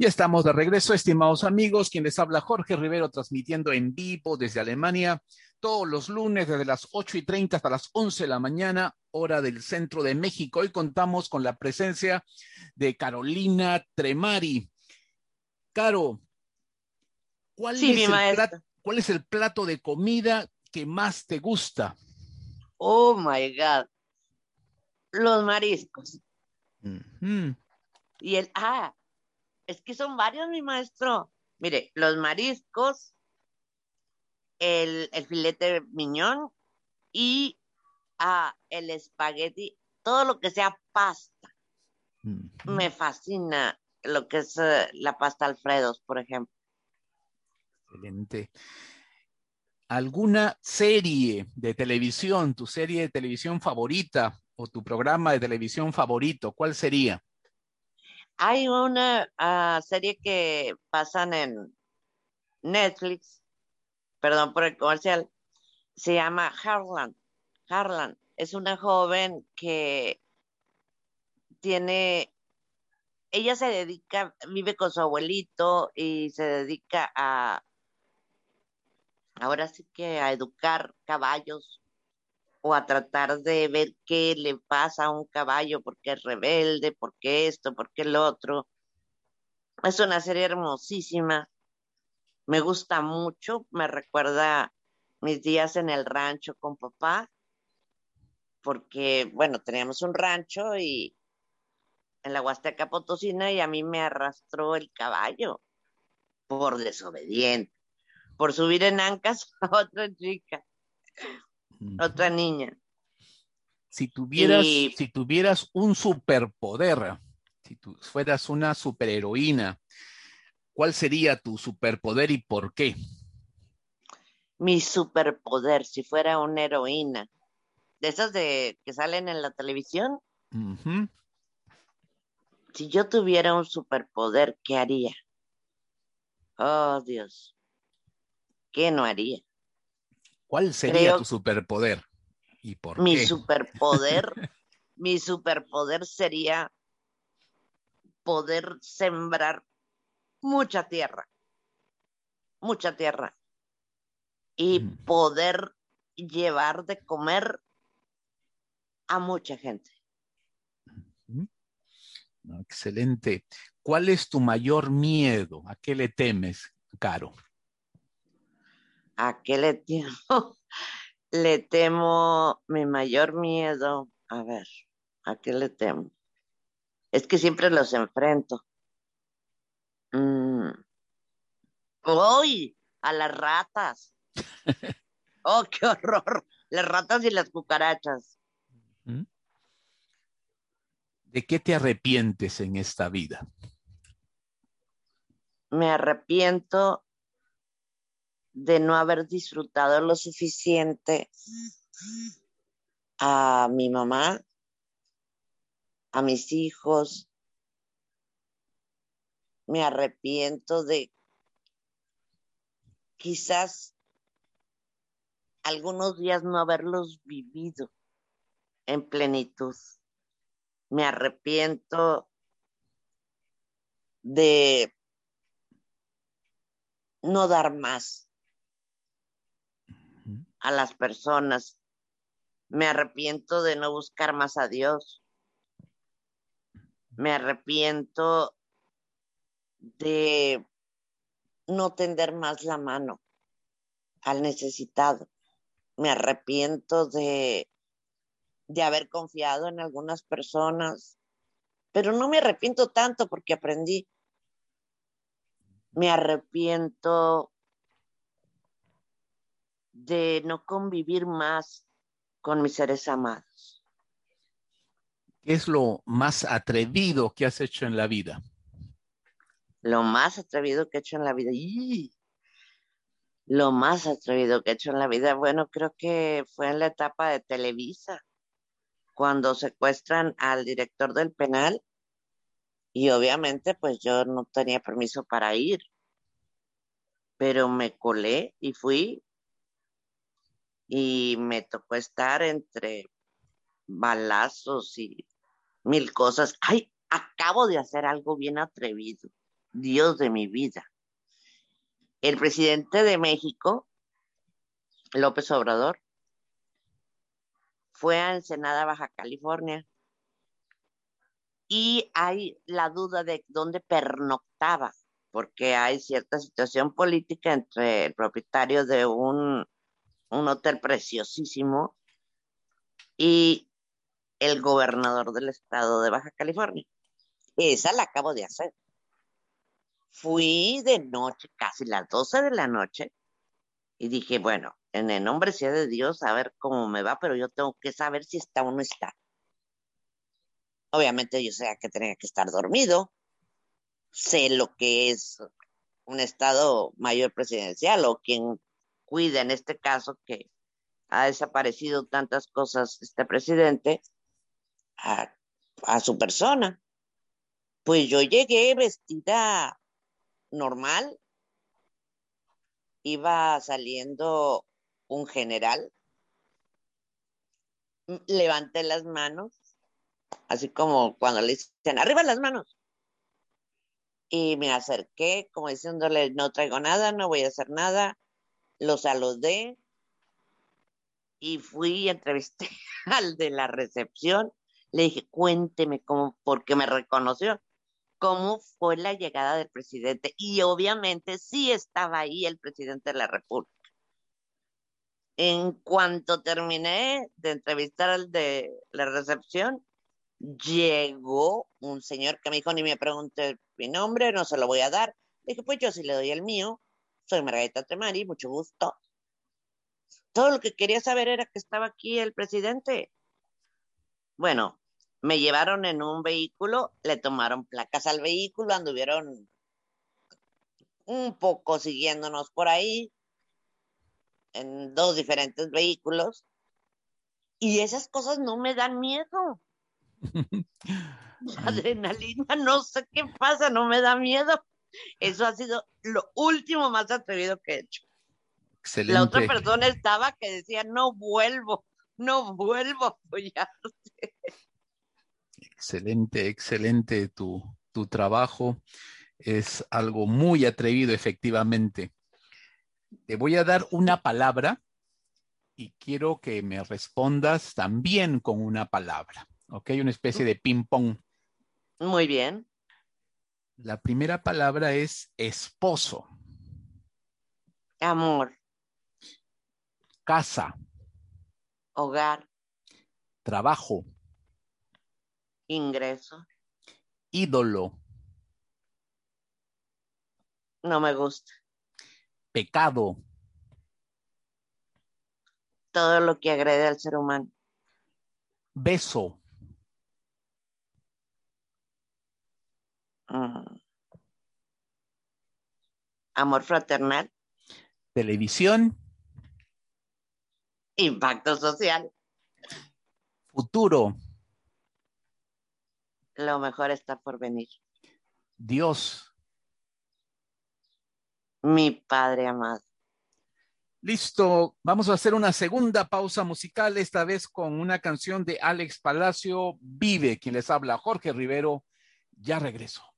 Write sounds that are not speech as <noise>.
ya estamos de regreso, estimados amigos. Quien les habla Jorge Rivero, transmitiendo en vivo desde Alemania todos los lunes desde las 8 y 30 hasta las 11 de la mañana, hora del centro de México. Hoy contamos con la presencia de Carolina Tremari. Caro, ¿cuál, es el plato, ¿cuál es el plato de comida que más te gusta? Oh my God. Los mariscos. Y el, ah, es que son varios, mi maestro. Mire, los mariscos, el, el filete miñón y ah, el espagueti, todo lo que sea pasta. Me fascina lo que es eh, la pasta Alfredos, por ejemplo. Excelente. ¿Alguna serie de televisión, tu serie de televisión favorita o tu programa de televisión favorito, ¿cuál sería? Hay una ah, serie que pasan en Netflix, perdón por el comercial, se llama Harlan. Harlan es una joven que tiene, ella se dedica, vive con su abuelito y se dedica a, ahora sí que a educar caballos o a tratar de ver qué le pasa a un caballo, porque es rebelde, porque esto, porque el otro. Es una serie hermosísima, me gusta mucho, me recuerda mis días en el rancho con papá, porque, bueno, teníamos un rancho y en la Huasteca Potosina y a mí me arrastró el caballo por desobediente, por subir en ancas <laughs> a otra chica otra niña. Si tuvieras, si tuvieras un superpoder, si tú fueras una superheroína, ¿cuál sería tu superpoder y por qué? Mi superpoder, si fuera una heroína. De esas de que salen en la televisión. Si yo tuviera un superpoder, ¿qué haría? Oh, Dios. ¿Qué no haría? ¿Cuál sería tu superpoder? ¿Y por mi qué? superpoder, <laughs> mi superpoder sería poder sembrar mucha tierra, mucha tierra, y mm. poder llevar de comer a mucha gente. excelente. ¿Cuál es tu mayor miedo? ¿A qué le temes, Caro? ¿A qué le temo? <laughs> le temo mi mayor miedo. A ver, ¿a qué le temo? Es que siempre los enfrento. Mm. ¡Uy! A las ratas. <laughs> ¡Oh, qué horror! Las ratas y las cucarachas. ¿De qué te arrepientes en esta vida? Me arrepiento de no haber disfrutado lo suficiente a mi mamá, a mis hijos. Me arrepiento de quizás algunos días no haberlos vivido en plenitud. Me arrepiento de no dar más a las personas. Me arrepiento de no buscar más a Dios. Me arrepiento de no tender más la mano al necesitado. Me arrepiento de, de haber confiado en algunas personas, pero no me arrepiento tanto porque aprendí. Me arrepiento de no convivir más con mis seres amados. ¿Qué es lo más atrevido que has hecho en la vida? Lo más atrevido que he hecho en la vida. ¡Ih! Lo más atrevido que he hecho en la vida, bueno, creo que fue en la etapa de Televisa, cuando secuestran al director del penal y obviamente pues yo no tenía permiso para ir, pero me colé y fui y me tocó estar entre balazos y mil cosas. Ay, acabo de hacer algo bien atrevido. Dios de mi vida. El presidente de México, López Obrador, fue a Ensenada, Baja California. Y hay la duda de dónde pernoctaba, porque hay cierta situación política entre el propietario de un, un hotel preciosísimo y el gobernador del estado de Baja California. Esa la acabo de hacer. Fui de noche, casi las 12 de la noche, y dije, bueno, en el nombre sea de Dios, a ver cómo me va, pero yo tengo que saber si está o no está. Obviamente yo sé que tenía que estar dormido, sé lo que es un estado mayor presidencial o quien cuida en este caso que ha desaparecido tantas cosas este presidente a, a su persona. Pues yo llegué vestida normal, iba saliendo un general, levanté las manos, así como cuando le dicen, arriba las manos. Y me acerqué como diciéndole, no traigo nada, no voy a hacer nada, lo saludé y fui y entrevisté <laughs> al de la recepción. Le dije, cuénteme cómo, porque me reconoció cómo fue la llegada del presidente. Y obviamente sí estaba ahí el presidente de la República. En cuanto terminé de entrevistar al de la recepción, llegó un señor que me dijo, ni me pregunte mi nombre, no se lo voy a dar. dije, pues yo sí le doy el mío. Soy Margarita Tremari, mucho gusto. Todo lo que quería saber era que estaba aquí el presidente. Bueno, me llevaron en un vehículo, le tomaron placas al vehículo, anduvieron un poco siguiéndonos por ahí en dos diferentes vehículos y esas cosas no me dan miedo. La <laughs> adrenalina, no sé qué pasa, no me da miedo. Eso ha sido lo último más atrevido que he hecho. Excelente. La otra persona estaba que decía, no vuelvo, no vuelvo a apoyarte. Excelente, excelente tu, tu trabajo. Es algo muy atrevido, efectivamente. Te voy a dar una palabra y quiero que me respondas también con una palabra. ¿Ok? Una especie de ping-pong. Muy bien. La primera palabra es esposo, Amor, casa, hogar, trabajo, ingreso. ídolo, No me gusta. pecado, Todo lo que agrede al ser humano. beso, Mm. Amor fraternal, televisión, impacto social. futuro, Lo mejor está por venir. Dios. Mi Padre amado. Listo, vamos a hacer una segunda pausa musical, esta vez con una canción de Alex Palacio, Vive, quien les habla, Jorge Rivero. Ya regreso.